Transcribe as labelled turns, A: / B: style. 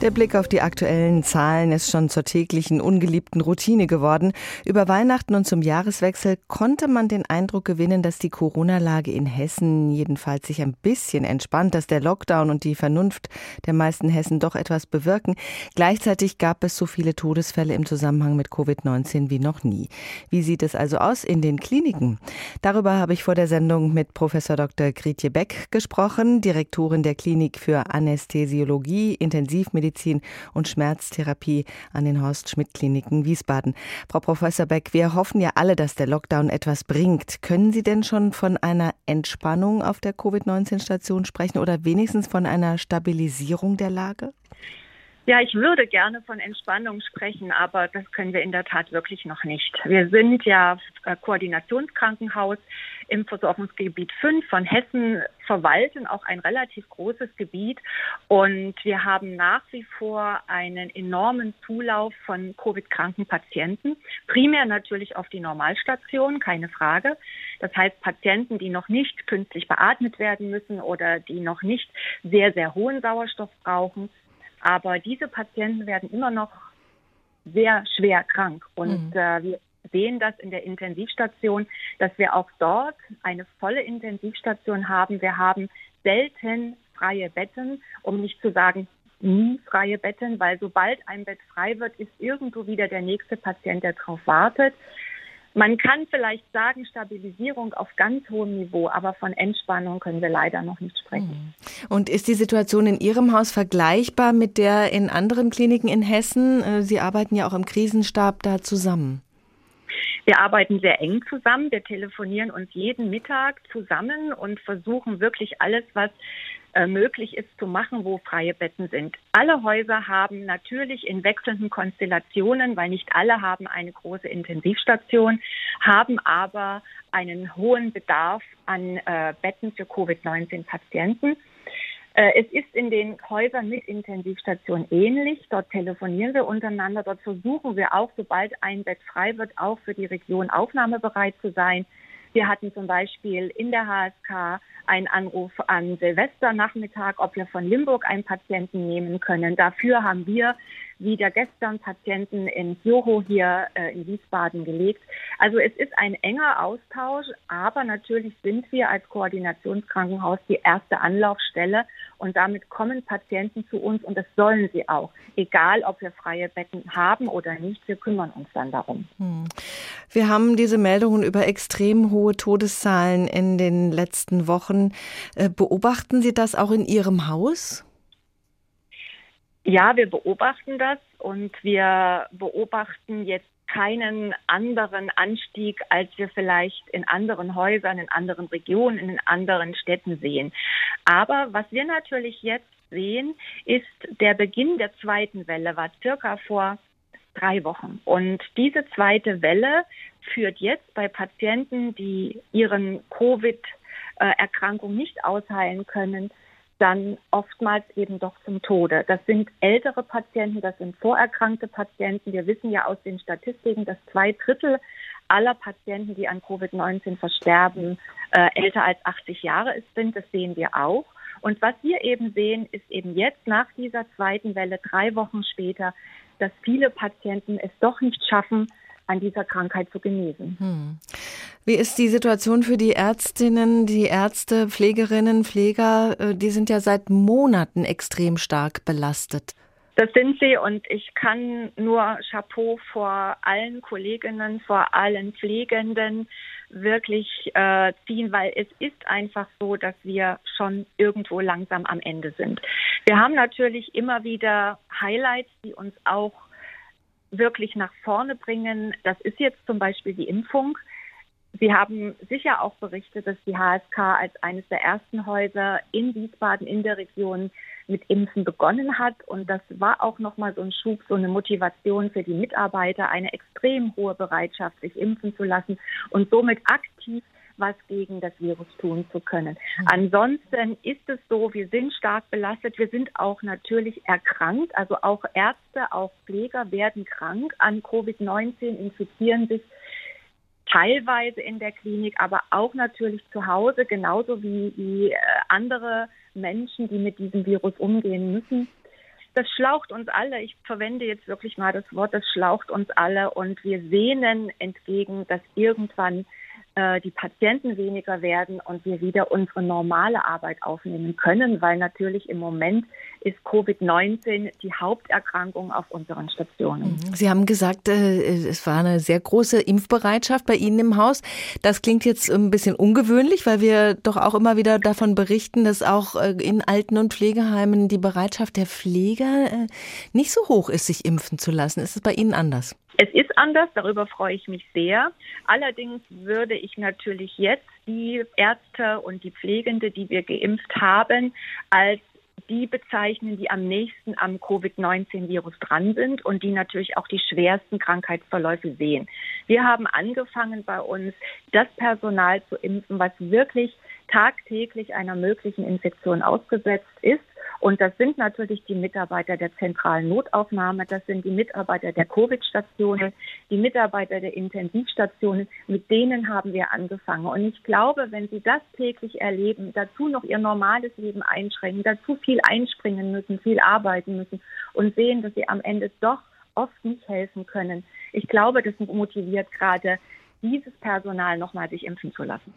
A: Der Blick auf die aktuellen Zahlen ist schon zur täglichen ungeliebten Routine geworden. Über Weihnachten und zum Jahreswechsel konnte man den Eindruck gewinnen, dass die Corona-Lage in Hessen jedenfalls sich ein bisschen entspannt, dass der Lockdown und die Vernunft der meisten Hessen doch etwas bewirken. Gleichzeitig gab es so viele Todesfälle im Zusammenhang mit Covid-19 wie noch nie. Wie sieht es also aus in den Kliniken? Darüber habe ich vor der Sendung mit Professor Dr. Grietje Beck gesprochen, Direktorin der Klinik für Anästhesiologie, Intensivmedizin Schmerzmedizin und Schmerztherapie an den Horst-Schmidt-Kliniken Wiesbaden. Frau Professor Beck, wir hoffen ja alle, dass der Lockdown etwas bringt. Können Sie denn schon von einer Entspannung auf der Covid-19-Station sprechen oder wenigstens von einer Stabilisierung der Lage?
B: Ja, ich würde gerne von Entspannung sprechen, aber das können wir in der Tat wirklich noch nicht. Wir sind ja äh, Koordinationskrankenhaus im Versorgungsgebiet 5 von Hessen, verwalten auch ein relativ großes Gebiet und wir haben nach wie vor einen enormen Zulauf von Covid-kranken Patienten, primär natürlich auf die Normalstation, keine Frage. Das heißt Patienten, die noch nicht künstlich beatmet werden müssen oder die noch nicht sehr, sehr hohen Sauerstoff brauchen. Aber diese Patienten werden immer noch sehr schwer krank. Und mhm. äh, wir sehen das in der Intensivstation, dass wir auch dort eine volle Intensivstation haben. Wir haben selten freie Betten, um nicht zu sagen nie freie Betten, weil sobald ein Bett frei wird, ist irgendwo wieder der nächste Patient, der darauf wartet. Man kann vielleicht sagen, Stabilisierung auf ganz hohem Niveau, aber von Entspannung können wir leider noch nicht sprechen.
A: Mhm. Und ist die Situation in Ihrem Haus vergleichbar mit der in anderen Kliniken in Hessen? Äh, Sie arbeiten ja auch im Krisenstab da zusammen.
B: Wir arbeiten sehr eng zusammen. Wir telefonieren uns jeden Mittag zusammen und versuchen wirklich alles, was äh, möglich ist zu machen, wo freie Betten sind. Alle Häuser haben natürlich in wechselnden Konstellationen, weil nicht alle haben eine große Intensivstation, haben aber einen hohen Bedarf an äh, Betten für Covid-19-Patienten. Äh, es ist in den Häusern mit Intensivstation ähnlich. Dort telefonieren wir untereinander. Dort versuchen wir auch, sobald ein Bett frei wird, auch für die Region aufnahmebereit zu sein. Wir hatten zum Beispiel in der HSK einen Anruf an Silvesternachmittag, ob wir von Limburg einen Patienten nehmen können. Dafür haben wir wieder gestern Patienten in Joho hier äh, in Wiesbaden gelegt. Also es ist ein enger Austausch, aber natürlich sind wir als Koordinationskrankenhaus die erste Anlaufstelle und damit kommen Patienten zu uns und das sollen sie auch. Egal, ob wir freie Betten haben oder nicht, wir kümmern uns dann darum. Hm.
A: Wir haben diese Meldungen über extrem hohe Todeszahlen in den letzten Wochen. Äh, beobachten Sie das auch in Ihrem Haus?
B: Ja, wir beobachten das und wir beobachten jetzt keinen anderen Anstieg, als wir vielleicht in anderen Häusern, in anderen Regionen, in anderen Städten sehen. Aber was wir natürlich jetzt sehen, ist der Beginn der zweiten Welle war circa vor drei Wochen. Und diese zweite Welle führt jetzt bei Patienten, die ihren Covid-Erkrankung nicht ausheilen können, dann oftmals eben doch zum Tode. Das sind ältere Patienten, das sind vorerkrankte Patienten. Wir wissen ja aus den Statistiken, dass zwei Drittel aller Patienten, die an Covid-19 versterben, äh, älter als 80 Jahre sind. Das sehen wir auch. Und was wir eben sehen, ist eben jetzt nach dieser zweiten Welle, drei Wochen später, dass viele Patienten es doch nicht schaffen, an dieser Krankheit zu genesen. Hm.
A: Wie ist die Situation für die Ärztinnen, die Ärzte, Pflegerinnen, Pfleger? Äh, die sind ja seit Monaten extrem stark belastet.
B: Das sind sie und ich kann nur Chapeau vor allen Kolleginnen, vor allen Pflegenden wirklich äh, ziehen, weil es ist einfach so, dass wir schon irgendwo langsam am Ende sind. Wir haben natürlich immer wieder Highlights, die uns auch wirklich nach vorne bringen. Das ist jetzt zum Beispiel die Impfung. Sie haben sicher auch berichtet, dass die HSK als eines der ersten Häuser in Wiesbaden in der Region mit Impfen begonnen hat. Und das war auch nochmal so ein Schub, so eine Motivation für die Mitarbeiter, eine extrem hohe Bereitschaft, sich impfen zu lassen und somit aktiv was gegen das Virus tun zu können. Mhm. Ansonsten ist es so, wir sind stark belastet, wir sind auch natürlich erkrankt, also auch Ärzte, auch Pfleger werden krank an Covid-19, infizieren sich teilweise in der Klinik, aber auch natürlich zu Hause, genauso wie, wie äh, andere Menschen, die mit diesem Virus umgehen müssen. das schlaucht uns alle. Ich verwende jetzt wirklich mal das Wort, das schlaucht uns alle und wir sehnen entgegen, dass irgendwann äh, die Patienten weniger werden und wir wieder unsere normale Arbeit aufnehmen können, weil natürlich im Moment ist Covid-19 die Haupterkrankung auf unseren Stationen.
A: Mhm. Sie haben gesagt, äh, es war eine sehr große Impfbereitschaft bei Ihnen im Haus. Das klingt jetzt ein bisschen ungewöhnlich, weil wir doch auch immer wieder davon berichten, dass auch äh, in Alten- und Pflegeheimen die Bereitschaft der Pfleger nicht so hoch ist, sich impfen zu lassen. Ist es bei Ihnen anders?
B: Es ist anders, darüber freue ich mich sehr. Allerdings würde ich natürlich jetzt die Ärzte und die Pflegende, die wir geimpft haben, als die bezeichnen, die am nächsten am Covid-19-Virus dran sind und die natürlich auch die schwersten Krankheitsverläufe sehen. Wir haben angefangen bei uns, das Personal zu impfen, was wirklich tagtäglich einer möglichen Infektion ausgesetzt ist. Und das sind natürlich die Mitarbeiter der zentralen Notaufnahme, das sind die Mitarbeiter der Covid-Stationen, die Mitarbeiter der Intensivstationen. Mit denen haben wir angefangen. Und ich glaube, wenn sie das täglich erleben, dazu noch ihr normales Leben einschränken, dazu viel einspringen müssen, viel arbeiten müssen und sehen, dass sie am Ende doch oft nicht helfen können. Ich glaube, das motiviert gerade dieses Personal nochmal sich impfen zu lassen.